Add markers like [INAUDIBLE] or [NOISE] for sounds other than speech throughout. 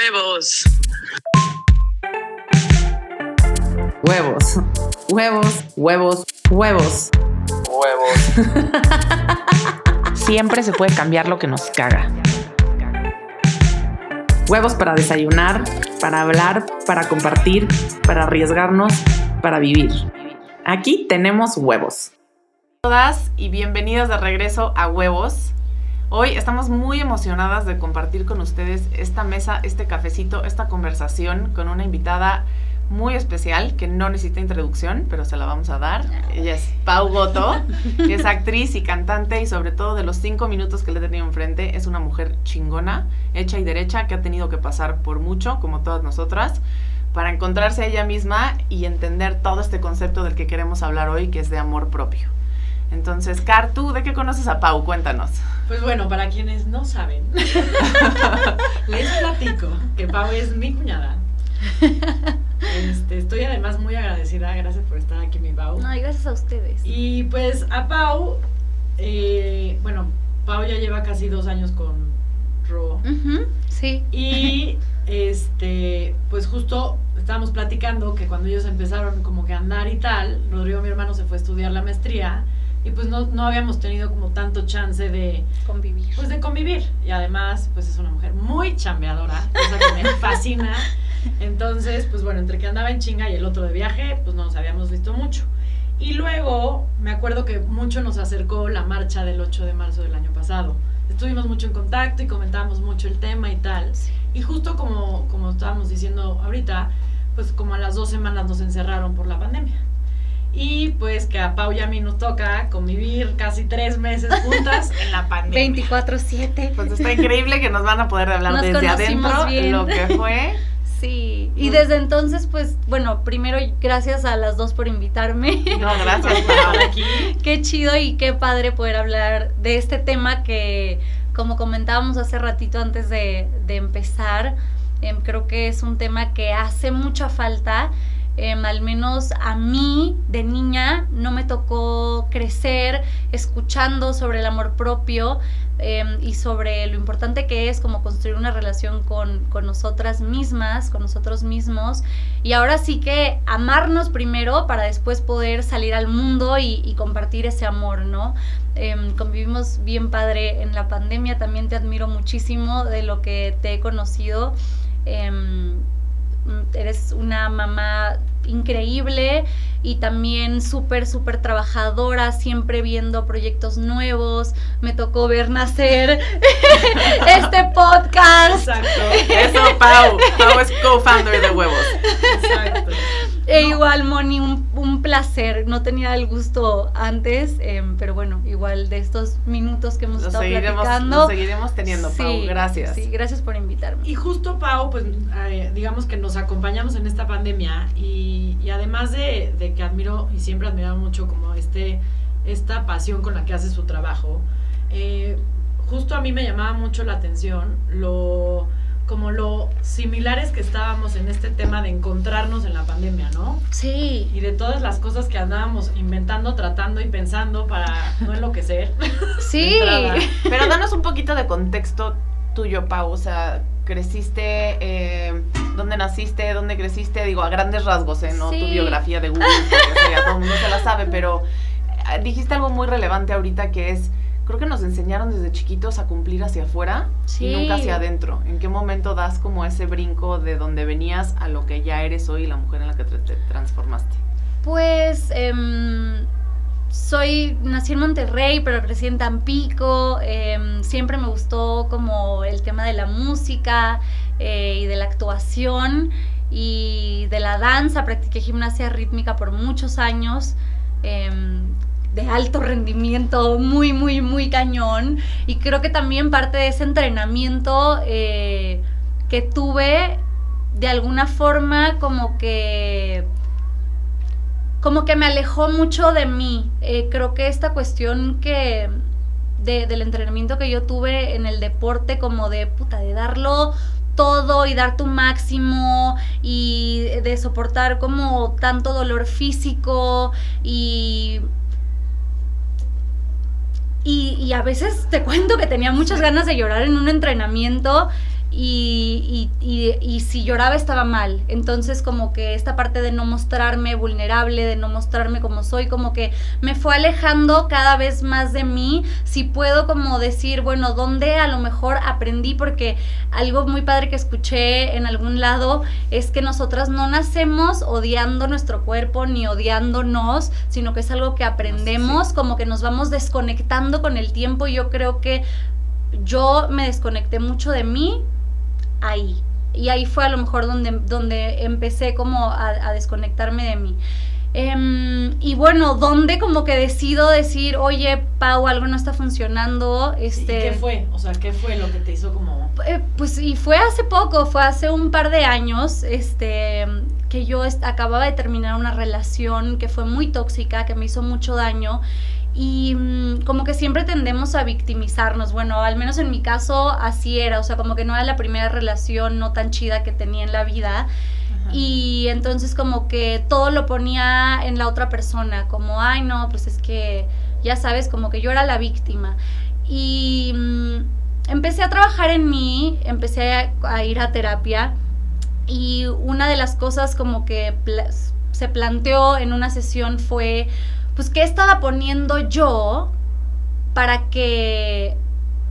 Huevos. Huevos. Huevos, huevos, huevos. Huevos. Siempre se puede cambiar lo que nos caga. Huevos para desayunar, para hablar, para compartir, para arriesgarnos, para vivir. Aquí tenemos huevos. Todas y bienvenidas de regreso a Huevos. Hoy estamos muy emocionadas de compartir con ustedes esta mesa, este cafecito, esta conversación con una invitada muy especial que no necesita introducción, pero se la vamos a dar. Ella es Pau Goto, que es actriz y cantante y sobre todo de los cinco minutos que le he tenido enfrente, es una mujer chingona, hecha y derecha, que ha tenido que pasar por mucho, como todas nosotras, para encontrarse a ella misma y entender todo este concepto del que queremos hablar hoy, que es de amor propio. Entonces, Car, ¿tú de qué conoces a Pau? Cuéntanos. Pues bueno, para quienes no saben, [LAUGHS] les platico que Pau es mi cuñada. Este, estoy además muy agradecida, gracias por estar aquí, mi Pau. No, y gracias a ustedes. Y pues a Pau, eh, bueno, Pau ya lleva casi dos años con Ro. Ujú, sí. Y este, pues justo estábamos platicando que cuando ellos empezaron como que a andar y tal, Rodrigo, mi hermano, se fue a estudiar la maestría y pues no, no habíamos tenido como tanto chance de, Convivir. pues de convivir. Y además, pues es una mujer muy chambeadora, cosa que me [LAUGHS] fascina. Entonces, pues bueno, entre que andaba en chinga y el otro de viaje, pues no nos habíamos visto mucho. Y luego, me acuerdo que mucho nos acercó la marcha del 8 de marzo del año pasado. Estuvimos mucho en contacto y comentábamos mucho el tema y tal. Y justo como, como estábamos diciendo ahorita, pues como a las dos semanas nos encerraron por la pandemia. Y pues que a Pau y a mí nos toca convivir casi tres meses juntas en la pandemia. 24-7. Pues está increíble que nos van a poder hablar Nos desde adentro bien. lo que fue. Sí. Y desde entonces, pues, bueno, primero gracias a las dos por invitarme. No, gracias, [LAUGHS] por estar aquí. qué chido y qué padre poder hablar de este tema que, como comentábamos hace ratito antes de, de empezar, em, creo que es un tema que hace mucha falta. Em, al menos a mí de niña no me tocó crecer escuchando sobre el amor propio em, y sobre lo importante que es como construir una relación con, con nosotras mismas, con nosotros mismos. Y ahora sí que amarnos primero para después poder salir al mundo y, compartir ese amor, ¿no? Em, convivimos bien padre en la pandemia, también te admiro muchísimo de lo que te he conocido. Mm, eres una mamá increíble y también súper, súper trabajadora, siempre viendo proyectos nuevos. Me tocó ver nacer [LAUGHS] este podcast. Exacto. Eso, Pau. Pau es co-founder de Huevos. Exacto. E igual, Moni, un, un placer. No tenía el gusto antes, em, pero bueno, igual de estos minutos que hemos Lo estado seguiremos, platicando. lo seguiremos teniendo, Pau. Sí, Gracias. Sí, gracias por invitarme. Y justo Pau, pues eh, digamos que nos acompañamos en esta pandemia y, y además de, de que admiro y siempre he admirado mucho como este, esta pasión con la que hace su trabajo, eh, justo a mí me llamaba mucho la atención lo como lo similares que estábamos en este tema de encontrarnos en la pandemia, ¿no? Sí. Y de todas las cosas que andábamos inventando, tratando y pensando para no enloquecer. [LAUGHS] Sí. [LAUGHS] Pero danos un poquito de contexto tuyo, Pau. O sea, creciste, eh, dónde naciste, dónde creciste, digo, a grandes rasgos, ¿eh? No tu biografía de Google, porque eso ya todo el mundo se la sabe, pero eh, dijiste algo muy relevante ahorita que es, creo que nos enseñaron desde chiquitos a cumplir hacia afuera Sí. y nunca hacia adentro. ¿En qué momento das como ese brinco de donde venías a lo que ya eres hoy, la mujer en la que te, te transformaste? Pues em, soy, nací en Monterrey, pero crecí en Tampico. em, siempre me gustó como el tema de la música eh, y de la actuación y de la danza. Practiqué gimnasia rítmica por muchos años. De alto rendimiento, muy, muy, muy cañón. Y creo que también parte de ese entrenamiento eh, que tuve, de alguna forma, como que como que me alejó mucho de mí. Eh, creo que esta cuestión que de- del entrenamiento que yo tuve en el deporte, como de puta, de darlo todo y dar tu máximo y de soportar como tanto dolor físico y y, y a veces te cuento que tenía muchas ganas de llorar en un entrenamiento y, y, y, si lloraba estaba mal. Entonces como que esta parte de no mostrarme vulnerable, de no mostrarme como soy, como que me fue alejando cada vez más de mí. Si puedo como decir, bueno, ¿dónde a lo mejor aprendí? Porque algo muy padre que escuché en algún lado es que nosotras no nacemos odiando nuestro cuerpo ni odiándonos, sino que es algo que aprendemos, como que nos vamos desconectando con el tiempo. Yo creo que yo me desconecté mucho de mí ahí. Y ahí fue a lo mejor donde, donde empecé como a, desconectarme de mí. Em, y bueno, donde como que decido decir, oye, Pau, algo no está funcionando. Este, ¿Y qué fue? O sea, ¿qué fue lo que te hizo como...? Eh, pues y fue hace poco, fue hace un par de años, este, que yo acababa de terminar una relación que fue muy tóxica, que me hizo mucho daño y mm, como que siempre tendemos a victimizarnos. Bueno, al menos en mi caso así era, o sea, como que no era la primera relación no tan chida que tenía en la vida. Y entonces como que todo lo ponía en la otra persona, como, ay no, pues es que, ya sabes, como que yo era la víctima. Y mm, empecé a trabajar en mí, empecé a, ir a terapia y una de las cosas como que se planteó en una sesión fue pues qué estaba poniendo yo para que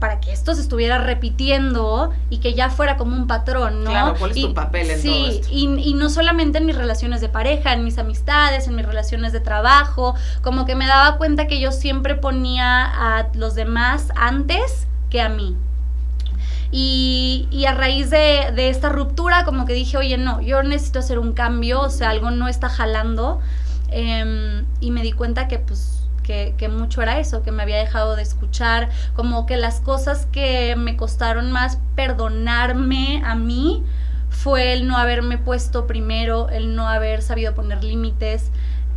para que esto se estuviera repitiendo y que ya fuera como un patrón, ¿no? Claro, ¿cuál es tu papel en todo esto? Y, y no solamente en mis relaciones de pareja, en mis amistades, en mis relaciones de trabajo, como que me daba cuenta que yo siempre ponía a los demás antes que a mí. Y, y, a raíz de, de, esta ruptura, como que dije, oye, no, yo necesito hacer un cambio, o sea, algo no está jalando. Em, y me di cuenta que pues que, mucho era eso, que me había dejado de escuchar, como que las cosas que me costaron más perdonarme a mí fue el no haberme puesto primero, el no haber sabido poner límites,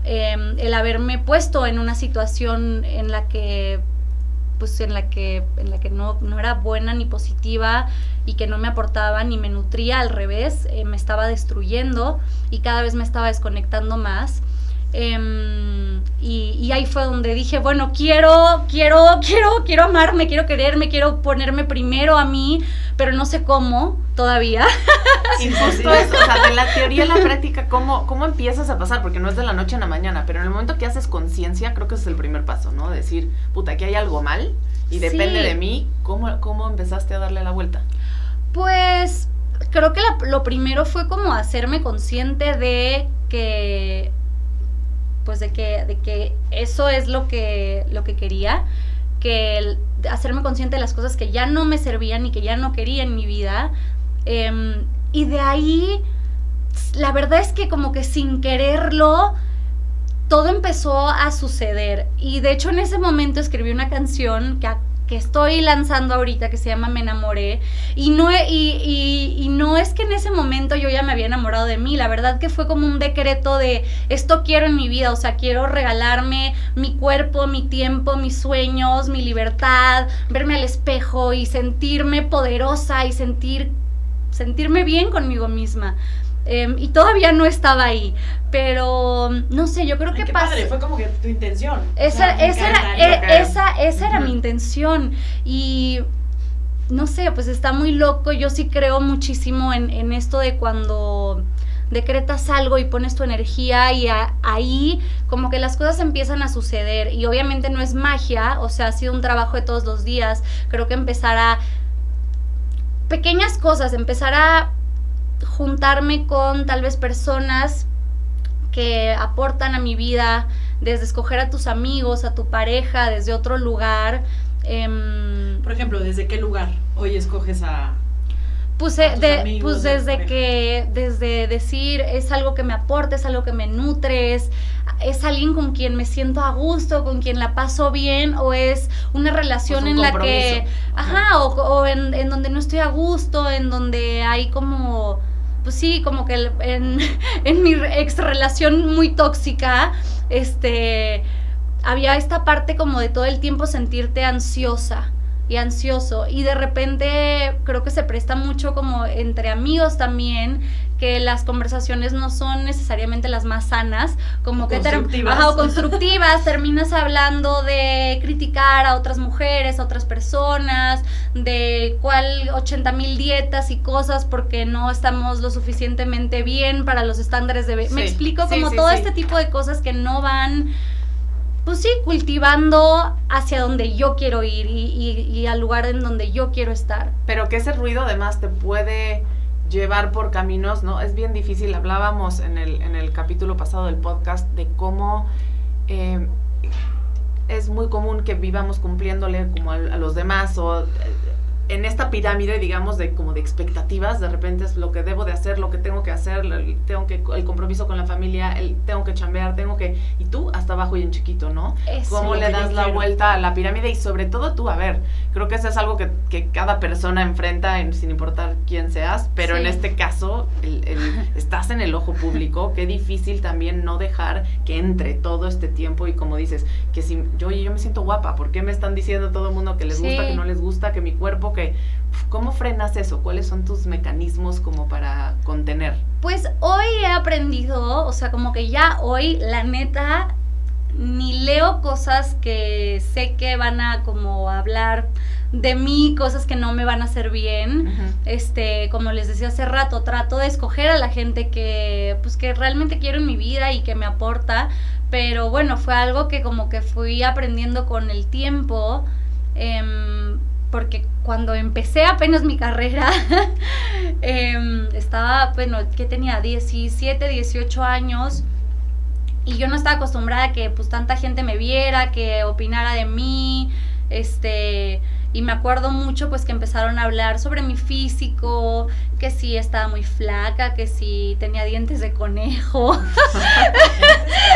em, el haberme puesto en una situación en la que pues en la que en la que no, no era buena ni positiva y que no me aportaba ni me nutría al revés eh, me estaba destruyendo y cada vez me estaba desconectando más Em, y, ahí fue donde dije, bueno, quiero, quiero, quiero, quiero amarme, quiero quererme, quiero ponerme primero a mí, pero no sé cómo todavía. [LAUGHS] Y justo eso, o sea, de la teoría a la práctica, ¿cómo, ¿cómo empiezas a pasar? Porque no es de la noche a la mañana, pero en el momento que haces conciencia, creo que ese es el primer paso, ¿no? Decir, puta, aquí hay algo mal y depende de mí, ¿cómo, ¿cómo empezaste a darle la vuelta? Pues creo que lo primero fue como hacerme consciente de que pues de que, de que eso es lo que, lo que quería, que hacerme consciente de las cosas que ya no me servían y que ya no quería en mi vida. Em, y de ahí, la verdad es que como que sin quererlo, todo empezó a suceder. Y de hecho en ese momento escribí una canción que que estoy lanzando ahorita que se llama Me enamoré y no, y, y, y, no es que en ese momento yo ya me había enamorado de mí, la verdad que fue como un decreto de esto quiero en mi vida, o sea, quiero regalarme mi cuerpo, mi tiempo, mis sueños, mi libertad, verme al espejo y sentirme poderosa y sentir, sentirme bien conmigo misma. Em, y todavía no estaba ahí. Pero no sé, yo creo que pasa. fue como que tu intención. Esa, esa, era, e, esa, esa era mi intención. Y no sé, pues está muy loco. Yo sí creo muchísimo en, en esto de cuando decretas algo y pones tu energía y ahí como que las cosas empiezan a suceder y obviamente no es magia, o sea, ha sido un trabajo de todos los días, creo que empezar a pequeñas cosas, empezar a juntarme con tal vez personas que aportan a mi vida, desde escoger a tus amigos, a tu pareja, desde otro lugar. Em, Por ejemplo, ¿desde qué lugar hoy escoges a... Pues, de, pues desde que, desde decir, es algo que me aporta, es algo que me nutre, es, alguien con quien me siento a gusto, con quien la paso bien, o es una relación en la que, ajá, o, o en, en donde no estoy a gusto, en donde hay como pues sí, como que en, [LAUGHS] en mi ex relación muy tóxica, este, había esta parte como de todo el tiempo sentirte ansiosa. Y ansioso. Y de repente creo que se presta mucho como entre amigos también, que las conversaciones no son necesariamente las más sanas, como que Constructivas. Ajá, o [LAUGHS] constructivas, terminas hablando de criticar a otras mujeres, a otras personas, de cuál 80 mil dietas y cosas porque no estamos lo suficientemente bien para los estándares de... be- Me Sí, explico sí, como sí, todo sí. este tipo de cosas que no van pues sí, cultivando hacia donde yo quiero ir y, y- y al lugar en donde yo quiero estar. Pero que ese ruido además te puede llevar por caminos, ¿no? Es bien difícil. Hablábamos en el, en el capítulo pasado del podcast de cómo eh, es muy común que vivamos cumpliéndole como a, a los demás o eh, en esta pirámide, digamos, de como de expectativas, de repente es lo que debo de hacer, lo que tengo que hacer, el, tengo que, el compromiso con la familia, el tengo que chambear, tengo que... Y tú hasta abajo y en chiquito, ¿no? Eso. cómo le das la quiero. vuelta a la pirámide y sobre todo tú, a ver, creo que eso es algo que, que cada persona enfrenta en- sin importar quién seas, pero Sí. en este caso el- el- [LAUGHS] estás en el ojo público, qué difícil también no dejar que entre todo este tiempo y como dices, que si yo, yo me siento guapa, ¿por qué me están diciendo todo el mundo que les gusta, que no les gusta, que mi cuerpo, que... ¿Cómo frenas eso? ¿Cuáles son tus mecanismos como para contener? Pues hoy he aprendido, o sea, como que ya hoy, la neta, ni leo cosas que sé que van a como hablar de mí, cosas que no me van a hacer bien. Este, como les decía hace rato, trato de escoger a la gente que, pues, que realmente quiero en mi vida y que me aporta. Pero bueno, fue algo que como que fui aprendiendo con el tiempo. em, porque cuando empecé apenas mi carrera, [LAUGHS] em, estaba, bueno, que tenía 17, 18 años. Y yo no estaba acostumbrada a que pues tanta gente me viera, que opinara de mí, este, y me acuerdo mucho pues que empezaron a hablar sobre mi físico, que si estaba muy flaca, que si tenía dientes de conejo, [LAUGHS]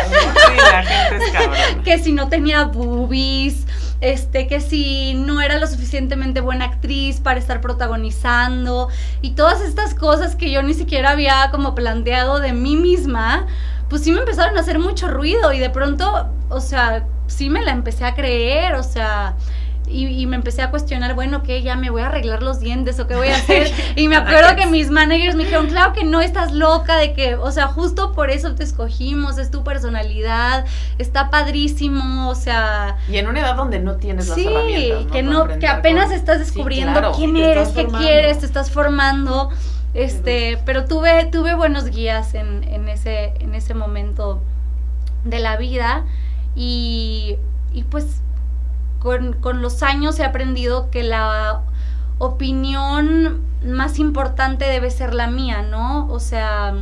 Sí, la gente es que si no tenía boobies, este, que si no era lo suficientemente buena actriz para estar protagonizando y todas estas cosas que yo ni siquiera había como planteado de mí misma, pues sí me empezaron a hacer mucho ruido y de pronto, o sea, sí me la empecé a creer, o sea, y, y me empecé a cuestionar, bueno, ¿qué? Ya me voy a arreglar los dientes o qué voy a [LAUGHS] hacer. Y me acuerdo que mis managers me dijeron, claro que no estás loca, de que, o sea, justo por eso te escogimos, es tu personalidad, está padrísimo, o sea, Y en una edad donde no tienes las sí, herramientas, ¿no? que no, que apenas con- estás Sí, descubriendo claro. quién eres, qué quieres, te estás formando. Este, pero tuve, tuve buenos guías en, en ese, en ese momento de la vida. Y, y pues con, con los años he aprendido que la opinión más importante debe ser la mía, ¿no? O sea,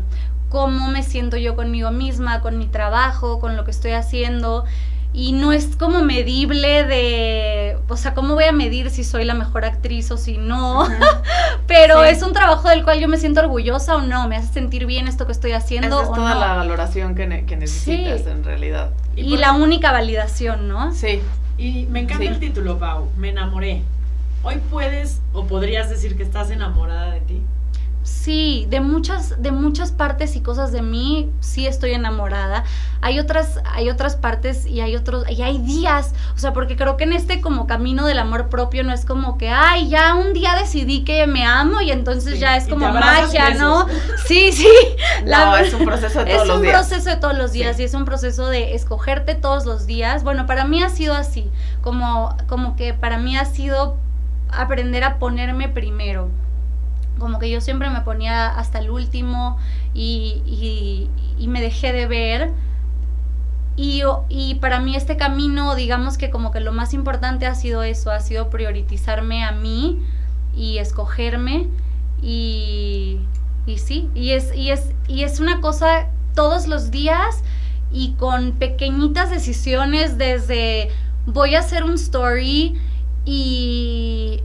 cómo me siento yo conmigo misma, con mi trabajo, con lo que estoy haciendo. Y no es como medible de, o sea, ¿cómo voy a medir si soy la mejor actriz o si no? [LAUGHS] Pero Sí. es un trabajo del cual yo me siento orgullosa o no, me hace sentir bien esto que estoy haciendo Esa es o toda no. la valoración que, ne- que necesitas Sí. en realidad. Y, la única validación, ¿no? Sí, Y me encanta Sí. el título, Pau. Me enamoré. Hoy puedes o podrías decir que estás enamorada de ti. Sí, de muchas, de muchas partes y cosas de mí sí estoy enamorada. Hay otras, hay otras partes y hay otros, y hay días. O sea, porque creo que en este como camino del amor propio no es como que, ay, ya un día decidí que me amo y entonces Sí, ya es como magia. ¿no? [LAUGHS] Sí, sí. La no, es un proceso de es todos los un días. proceso de todos los días Sí. y es un proceso de escogerte todos los días. Bueno, para mí ha sido así, como, como que para mí ha sido aprender a ponerme primero. Como que yo siempre me ponía hasta el último y, y- me dejé de ver. Y, y para mí este camino, digamos que como que lo más importante ha sido eso, ha sido priorizarme a mí y escogerme y, y sí, y es, y, es, y es una cosa todos los días y con pequeñitas decisiones desde voy a hacer un story y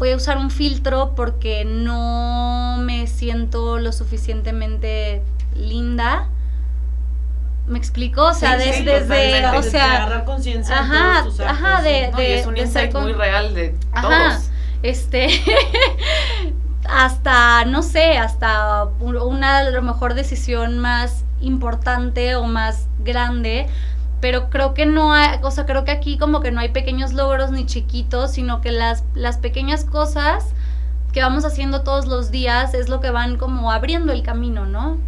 voy a usar un filtro porque no me siento lo suficientemente linda. ¿Me explico? O sea, Sí, sí, desde, o De- de sea, agarrar conciencia de ajá, tus ajá, de-. No, y es un de insight muy real de Ajá. todos. este, [LAUGHS] hasta, no sé, hasta un- una a lo mejor decisión más importante o más grande, pero creo que no hay, o sea, creo que aquí como que no hay pequeños logros ni chiquitos, sino que las, las pequeñas cosas que vamos haciendo todos los días es lo que van como abriendo el camino, ¿no?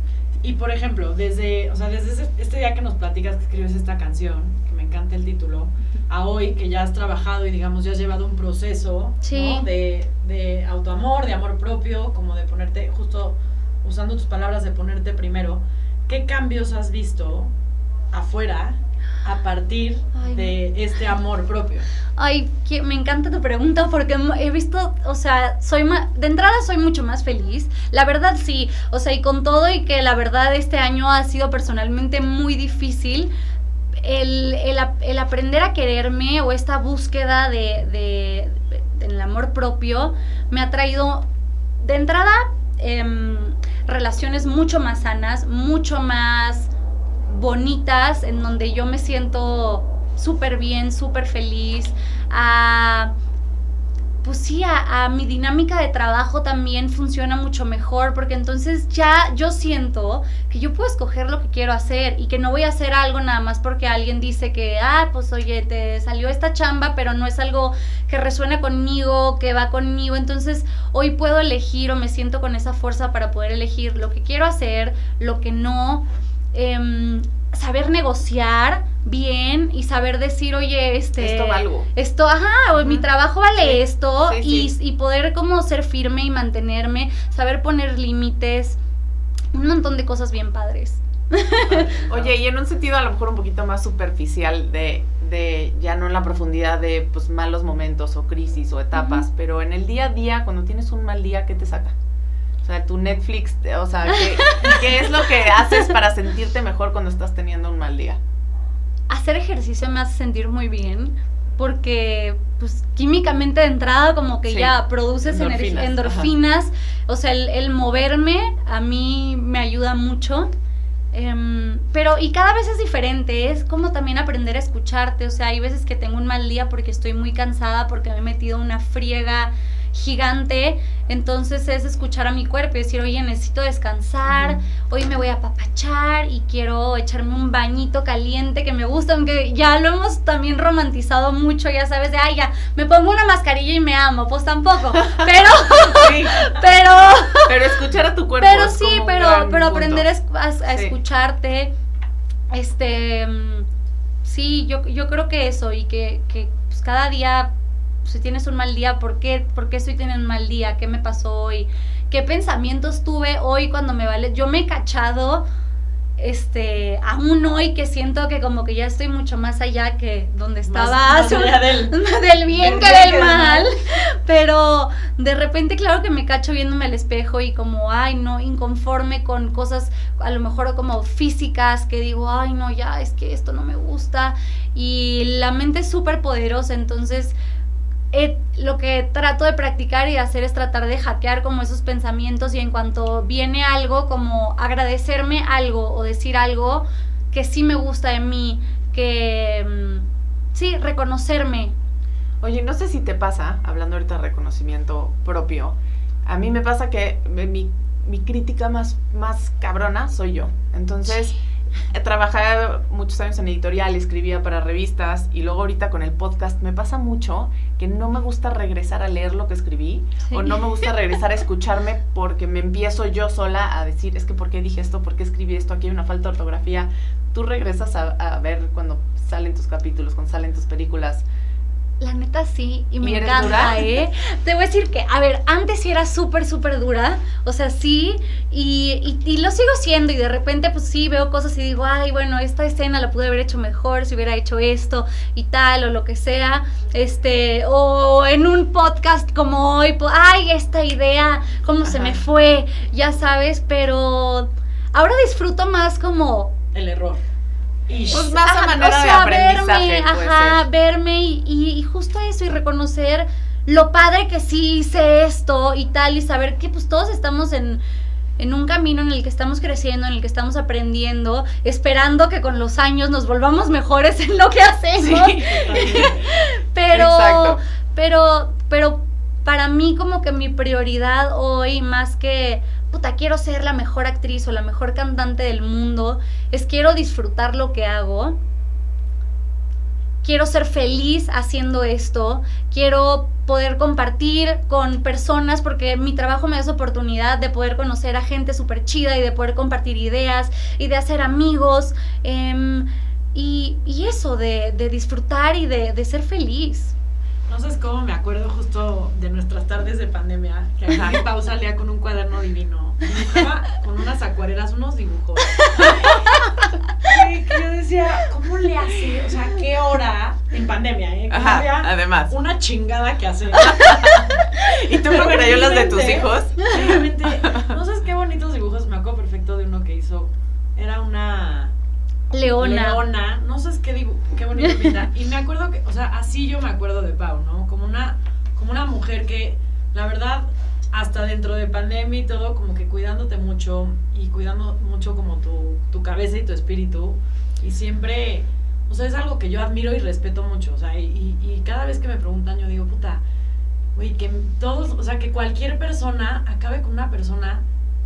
Y por ejemplo, desde, o sea, desde este día que nos platicas que escribes esta canción, que me encanta el título, a hoy que ya has trabajado y digamos ya has llevado un proceso ¿no? de, de autoamor, de amor propio, como de ponerte, justo usando tus palabras, de ponerte primero, ¿qué cambios has visto afuera a partir de este amor propio? Ay, que me encanta tu pregunta porque he visto, o sea, soy de entrada soy mucho más feliz. La verdad sí, o sea, y con todo y que la verdad este año ha sido personalmente muy difícil. El, el, aprender a quererme o esta búsqueda de, de, del amor propio me ha traído de entrada em, relaciones mucho más sanas, mucho más bonitas, en donde yo me siento súper bien, súper feliz, a pues sí, a, mi dinámica de trabajo también funciona mucho mejor, porque entonces ya yo siento que yo puedo escoger lo que quiero hacer y que no voy a hacer algo nada más porque alguien dice que, ah, pues oye, te salió esta chamba, pero no es algo que resuena conmigo, que va conmigo, entonces hoy puedo elegir o me siento con esa fuerza para poder elegir lo que quiero hacer, lo que no. Em, saber negociar bien y saber decir, oye, este... Esto valgo. Esto, ajá, mi trabajo vale esto y, y, poder como ser firme y mantenerme, saber poner límites, un montón de cosas bien padres. [LAUGHS] Oye, y en un sentido a lo mejor un poquito más superficial de, de ya no en la profundidad de pues malos momentos o crisis o etapas, pero en el día a día, cuando tienes un mal día, ¿qué te saca? O sea, tu Netflix, o sea, [LAUGHS] ¿qué, es lo que haces para sentirte mejor cuando estás teniendo un mal día? Hacer ejercicio me hace sentir muy bien porque pues químicamente de entrada como que ya produces endorfinas, endorfinas. o sea, el, moverme a mí me ayuda mucho. Em, pero y cada vez es diferente, es como también aprender a escucharte, o sea, hay veces que tengo un mal día porque estoy muy cansada, porque me he metido una friega gigante, entonces es escuchar a mi cuerpo y decir, oye, necesito descansar, hoy me voy a papachar y quiero echarme un bañito caliente que me gusta, aunque ya lo hemos también romantizado mucho, ya sabes, de, ay, ya, me pongo una mascarilla y me amo, pues tampoco, [LAUGHS] pero, pero, pero escuchar a tu cuerpo. Pero sí, pero, pero aprender a, escucharte, este, mm, sí, yo, yo creo que eso y que, que pues, cada día si tienes un mal día, ¿por qué, ¿por qué estoy teniendo un mal día? ¿Qué me pasó hoy? ¿Qué pensamientos tuve hoy cuando me vale? Yo me he cachado este, aún hoy que siento que como que ya estoy mucho más allá que donde estaba [LAUGHS] más, del, del, bien que del mal, pero de repente claro que me cacho viéndome al espejo y como, ay no, inconforme con cosas a lo mejor como físicas que digo, ay no, ya es que esto no me gusta y la mente es súper poderosa, entonces lo que trato de practicar y hacer es tratar de hackear como esos pensamientos y en cuanto viene algo, como agradecerme algo o decir algo que sí me gusta de mí, que mm, sí, reconocerme. Oye, no sé si te pasa, hablando ahorita de reconocimiento propio, a mí me pasa que mi, mi crítica más, más cabrona soy yo. Entonces... [LAUGHS] Trabajé muchos años en editorial, escribía para revistas y luego ahorita con el podcast me pasa mucho que no me gusta regresar a leer lo que escribí o no me gusta regresar a [LAUGHS] escucharme porque me empiezo yo sola a decir, es que ¿por qué dije esto? ¿Por qué escribí esto? Aquí hay una falta de ortografía. Tú regresas a, a ver cuando salen tus capítulos, cuando salen tus películas la neta sí, y me encanta, ¿eh? Te voy a decir que, a ver, antes sí era súper, súper dura, o sea, sí, y, y, lo sigo siendo, y de repente, pues sí, veo cosas y digo, ay, bueno, esta escena la pude haber hecho mejor si hubiera hecho esto y tal, o lo que sea, este, o en un podcast como hoy, pues, ay, esta idea, cómo se me fue, ya sabes, pero ahora disfruto más como... El error pues más a manera de aprendizaje. Verme, ajá, verme y, justo eso y reconocer lo padre que sí hice esto y tal y saber que pues todos estamos en, en un camino en el que estamos creciendo, en el que estamos aprendiendo, esperando que con los años nos volvamos mejores en lo que hacemos. [LAUGHS] pero, pero, pero para mí como que mi prioridad hoy más que puta, quiero ser la mejor actriz o la mejor cantante del mundo, es quiero disfrutar lo que hago quiero ser feliz haciendo esto, quiero poder compartir con personas porque mi trabajo me da esa oportunidad de poder conocer a gente súper chida y de poder compartir ideas y de hacer amigos em, y, eso, de, disfrutar y de, ser feliz. No sé cómo me acuerdo justo de nuestras tardes de pandemia, que mi Pau salía con un cuaderno divino, dibujaba con unas acuarelas unos dibujos. que yo decía, ¿cómo le hace? O sea, ¿qué hora en pandemia, eh? Ajá, además. Una chingada que hace. [LAUGHS] ¿Y tú con crayolas de tus hijos? Realmente, no sabes qué bonitos dibujos. Me acuerdo perfecto de uno que hizo. Era una. Leona. Leona. No sabes qué dibujo, qué bonito pinta. [LAUGHS] Y me acuerdo que, o sea, así yo me acuerdo de Pau, ¿no? Como una, como una mujer que, la verdad, hasta dentro de pandemia y todo, como que cuidándote mucho y cuidando mucho como tu, tu cabeza y tu espíritu. Y siempre, o sea, es algo que yo admiro y respeto mucho. O sea, y, y cada vez que me preguntan, yo digo, puta, güey, que todos, o sea, que cualquier persona acabe con una persona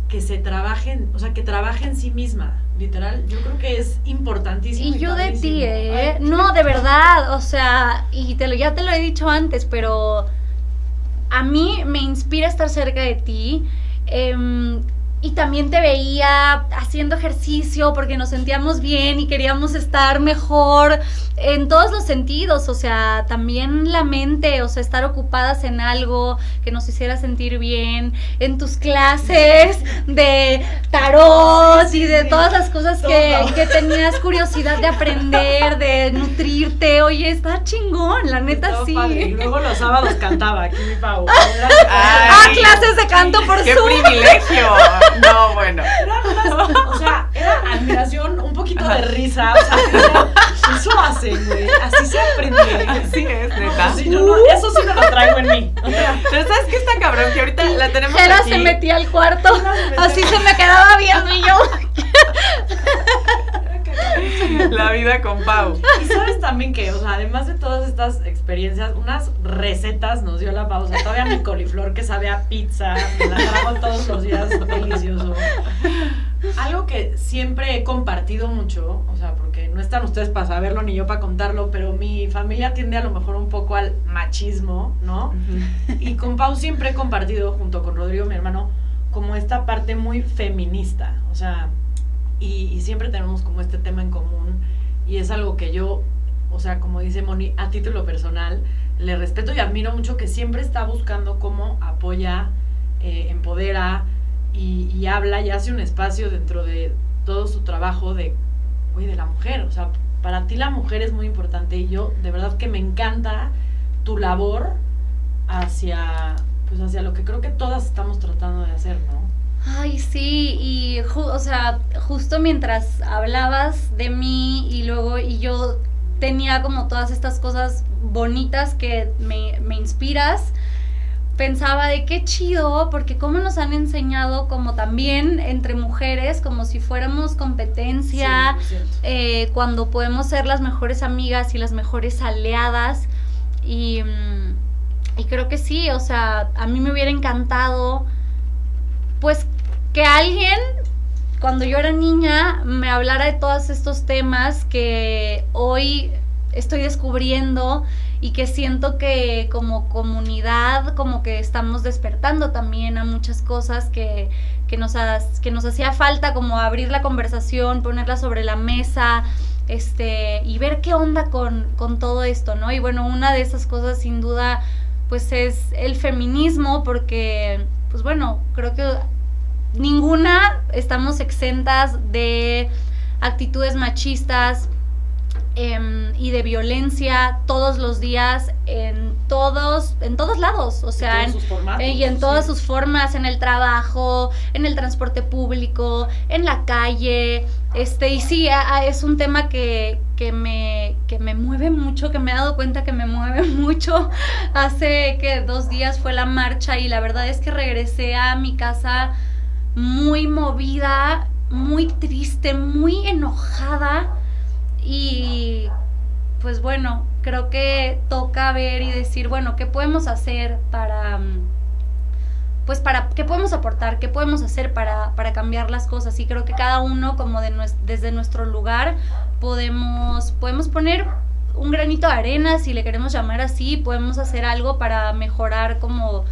que se trabaje, o sea, que trabaje en sí misma. Literal, yo creo que es importantísimo. Y, yo de ti, ¿eh? no, de verdad, o sea, y te lo, ya te lo he dicho antes, pero a mí me inspira estar cerca de ti. Eh, y también te veía haciendo ejercicio porque nos sentíamos bien y queríamos estar mejor en todos los sentidos, o sea, también la mente, o sea, estar ocupadas en algo que nos hiciera sentir bien, en tus clases de tarot y de todas las cosas que, que tenías curiosidad de aprender, de nutrirte, oye, está chingón, la neta sí. Y luego los sábados cantaba aquí mi Pau. [LAUGHS] Ah, clases de canto por ¡Qué privilegio! No, bueno. Era o sea, era admiración, un poquito de risa. O sea, eso hace, güey. Así se aprende. Así es, neta. Sí, no, no, eso sí no lo traigo en mí. O sea, Pero ¿sabes qué está cabrón? Que ahorita la tenemos Jera aquí. se metía al cuarto, así se me quedaba viendo y yo. [LAUGHS] [LAUGHS] La vida con Pau. Y sabes también que, o sea, además de todas estas experiencias, unas recetas nos dio la pausa. Todavía mi coliflor que sabe a pizza, me la trago todos los días, delicioso. Algo que siempre he compartido mucho, o sea, porque no están ustedes para saberlo ni yo para contarlo, pero mi familia tiende a lo mejor un poco al machismo, ¿no? Y con Pau siempre he compartido, junto con Rodrigo, mi hermano, como esta parte muy feminista, o sea, y, y siempre tenemos como este tema en común y es algo que yo, o sea, como dice Moni, a título personal, le respeto y admiro mucho que siempre está buscando cómo apoya, eh, empodera y, y habla y hace un espacio dentro de todo su trabajo de, güey, de la mujer. O sea, para ti la mujer es muy importante y yo de verdad que me encanta tu labor hacia, pues hacia lo que creo que todas estamos tratando de hacer, ¿no? Ay, sí, y o sea, justo mientras hablabas de mí y luego y yo tenía como todas estas cosas bonitas que me, me inspiras, pensaba de qué chido, porque cómo nos han enseñado como también entre mujeres, como si fuéramos competencia, 100%. eh, cuando podemos ser las mejores amigas y las mejores aliadas. Y, y creo que sí, o sea, a mí me hubiera encantado, pues, que alguien, cuando yo era niña, me hablara de todos estos temas que hoy estoy descubriendo y que siento que como comunidad como que estamos despertando también a muchas cosas que, que, nos, has- que nos hacía falta como abrir la conversación, ponerla sobre la mesa este, y ver qué onda con, con todo esto, ¿no? Y bueno, una de esas cosas sin duda pues es el feminismo porque pues bueno, creo que ninguna estamos exentas de actitudes machistas em, y de violencia todos los días en todos en todos lados o sea en- formatos, eh, y en todas sí. sus formas en el trabajo en el transporte público en la calle este y sí a- a- es un tema que, que me que me mueve mucho que me he dado cuenta que me mueve [LAUGHS] mucho hace que dos días fue la marcha y la verdad es que regresé a mi casa muy movida, muy triste, muy enojada. Y pues bueno, creo que toca ver y decir, bueno, ¿qué podemos hacer para mm, pues para qué podemos aportar, qué podemos hacer para, para cambiar las cosas y creo que cada uno como de desde nuestro lugar podemos podemos poner un granito de arena, si le queremos llamar así, podemos hacer algo para mejorar como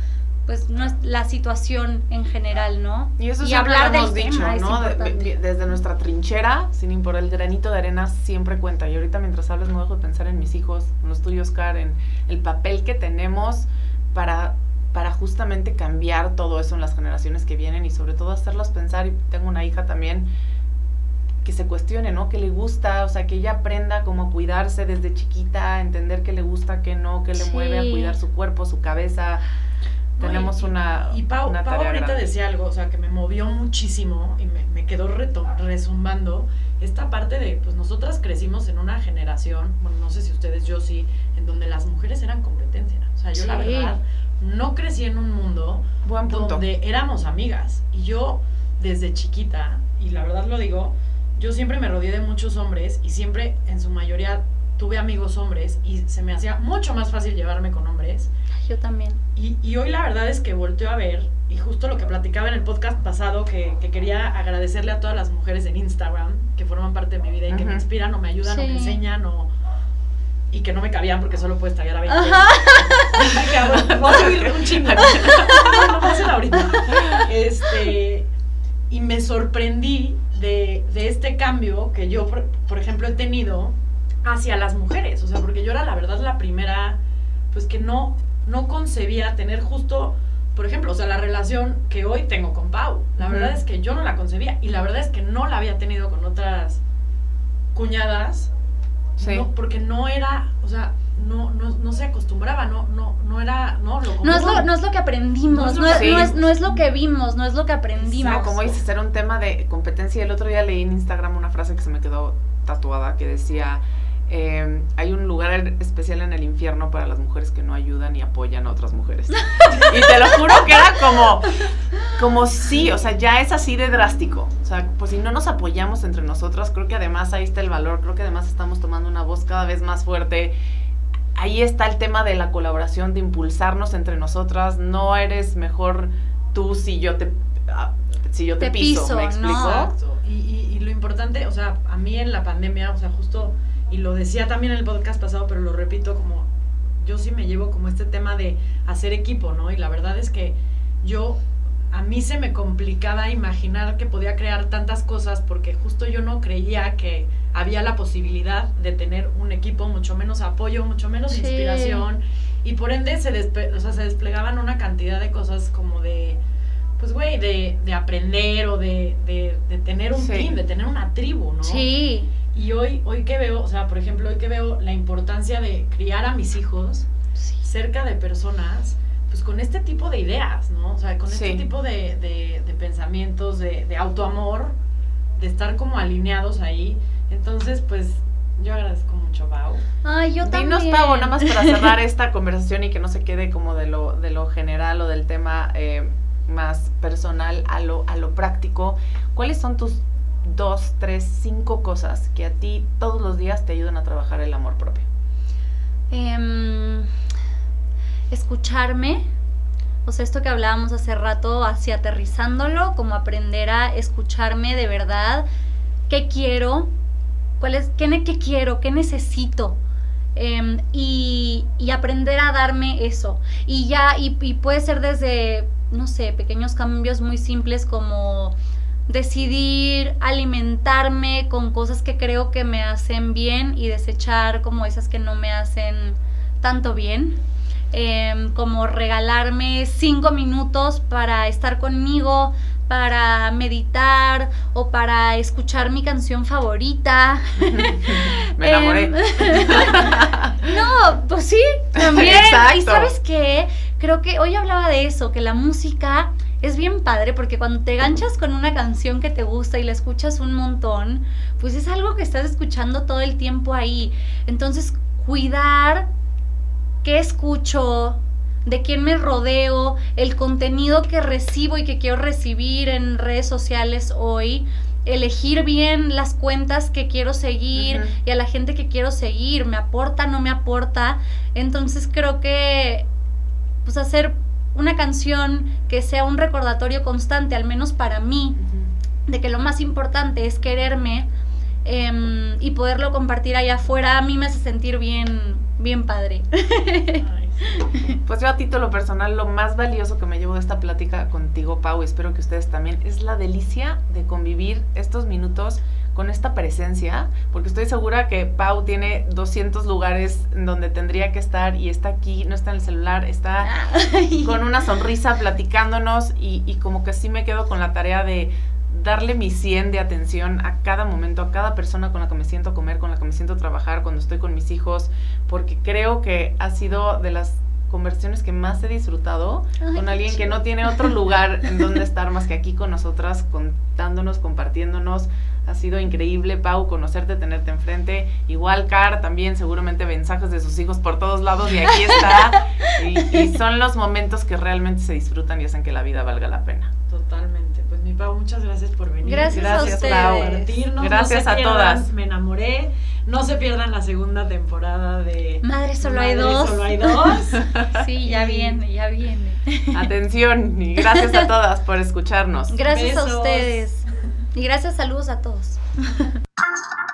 pues no es la situación en general, ¿no? Y eso siempre lo hemos dicho, ¿no? desde nuestra trinchera, sin importar el granito de arena, siempre cuenta. Y ahorita mientras hablas no dejo de pensar en mis hijos, en los tuyos, Oscar, en el papel que tenemos para, para justamente cambiar todo eso en las generaciones que vienen y sobre todo hacerlos pensar. Y tengo una hija también que se cuestione, ¿no? Que le gusta, o sea, que ella aprenda como a cuidarse desde chiquita, entender que le gusta, que no, que le mueve a cuidar su cuerpo, su cabeza, tenemos una. Y Pau, ahorita decía algo, o sea, que me movió muchísimo y me, me quedó resumbando esta parte de, pues nosotras crecimos en una generación, bueno, no sé si ustedes, yo sí, en donde las mujeres eran competencia. O sea, yo la verdad no crecí en un mundo donde éramos amigas. Y yo, desde chiquita, y la verdad lo digo, yo siempre me rodeé de muchos hombres y siempre, en su mayoría, tuve amigos hombres y se me hacía mucho más fácil llevarme con hombres. Yo también. Y, y hoy la verdad es que volteo a ver, y justo lo que platicaba en el podcast pasado, que, que, quería agradecerle a todas las mujeres en Instagram que forman parte de mi vida y que me inspiran o me ayudan o me enseñan o y que no me cabían porque solo puedes tallar a 20. Ajá. [LAUGHS] Voy a subir un chingo. [LAUGHS] no, no, no, ahorita. Este, y me sorprendí de, de, este cambio que yo, por, por, ejemplo, he tenido hacia las mujeres. O sea, porque yo era la verdad la primera, pues que no, no concebía tener justo, por ejemplo, o sea, la relación que hoy tengo con Pau. La verdad es que yo no la concebía y la verdad es que no la había tenido con otras cuñadas. Sí. porque no era, o sea, no, no, no se acostumbraba, no, no, no era, no, lo no es lo, no es lo que aprendimos, no es, no, es, no es, lo que vimos, no es lo que aprendimos. Como dices, era un tema de competencia. El otro día leí en Instagram una frase que se me quedó tatuada que decía, eh, hay un lugar especial en el infierno para las mujeres que no ayudan y apoyan a otras mujeres. [LAUGHS] y te lo juro que era como, como sí, o sea, ya es así de drástico. O sea, pues si no nos apoyamos entre nosotras, creo que además ahí está el valor, creo que además estamos tomando una voz cada vez más fuerte. Ahí está el tema de la colaboración, de impulsarnos entre nosotras. No eres mejor tú si yo te, ah, si yo te, piso, ¿me explico? Y, y, y lo importante, o sea, a mí en la pandemia, o sea, justo y lo decía también en el podcast pasado, pero lo repito como yo sí me llevo como este tema de hacer equipo, ¿no? Y la verdad es que yo a mí se me complicaba imaginar que podía crear tantas cosas porque justo yo no creía que había la posibilidad de tener un equipo, mucho menos apoyo, mucho menos inspiración. Y por ende se, o sea, se desplegaban una cantidad de cosas como de, pues güey, de, de aprender o de, de, de tener un team, de tener una tribu, ¿no? Sí. Y hoy, hoy que veo, o sea, por ejemplo, hoy que veo la importancia de criar a mis hijos cerca de personas, pues con este tipo de ideas, ¿no? O sea, con este tipo de, de, pensamientos, de, de autoamor, de estar como alineados ahí. Entonces, pues yo agradezco mucho, Pau. Ay, yo también. Dinos, Pau, nada más para cerrar [LAUGHS] esta conversación y que no se quede como de lo, de lo general o del tema eh, más personal a lo, a lo práctico. ¿Cuáles son tus dos, tres, cinco cosas que a ti todos los días te ayudan a trabajar el amor propio? Em, escucharme, o sea, esto que hablábamos hace rato, así aterrizándolo, como aprender a escucharme de verdad, qué quiero, cuál es, qué, quiero, qué necesito. Em, y, y, aprender a darme eso. Y ya, y, y puede ser desde, no sé, pequeños cambios muy simples como decidir alimentarme con cosas que creo que me hacen bien y desechar como esas que no me hacen tanto bien. Em, como regalarme cinco minutos para estar conmigo, para meditar o para escuchar mi canción favorita. [LAUGHS] Me enamoré. Em, [LAUGHS] no, pues sí, también. Y sabes qué, creo que hoy hablaba de eso, que la música es bien padre porque cuando te ganchas con una canción que te gusta y la escuchas un montón, pues es algo que estás escuchando todo el tiempo ahí. Entonces, cuidar qué escucho, de quién me rodeo, el contenido que recibo y que quiero recibir en redes sociales hoy, elegir bien las cuentas que quiero seguir y a la gente que quiero seguir, me aporta, no me aporta. Entonces creo que pues hacer una canción que sea un recordatorio constante, al menos para mí, de que lo más importante es quererme em, y poderlo compartir allá afuera a mí me hace sentir bien, bien padre. Ay, sí. [LAUGHS] Pues yo a título personal, lo más valioso que me llevo de esta plática contigo, Pau, y espero que ustedes también, es la delicia de convivir estos minutos con esta presencia, porque estoy segura que Pau tiene 200 lugares donde tendría que estar y está aquí, no está en el celular, está con una sonrisa platicándonos y, y como que sí me quedo con la tarea de darle mi 100 de atención a cada momento, a cada persona con la que me siento a comer, con la que me siento a trabajar, cuando estoy con mis hijos, porque creo que ha sido de las conversiones que más he disfrutado Ay, con alguien que no tiene otro lugar en donde estar más que aquí con nosotras, contándonos, compartiéndonos. Ha sido increíble, Pau, conocerte, tenerte enfrente. Igual, Car, también seguramente mensajes de sus hijos por todos lados y aquí está. Y, y son los momentos que realmente se disfrutan y hacen que la vida valga la pena. Totalmente. Pues mi Pau, muchas gracias por venir. Gracias, Gracias, a Pau. ustedes. Gracias No a pierdan todas. Me enamoré. No se pierdan la segunda temporada de Madre, solo hay Madre, dos. Solo hay dos. [LAUGHS] Sí, ya viene, ya viene. Atención y gracias a todas por escucharnos. Gracias a ustedes. Y gracias, saludos a todos. [LAUGHS]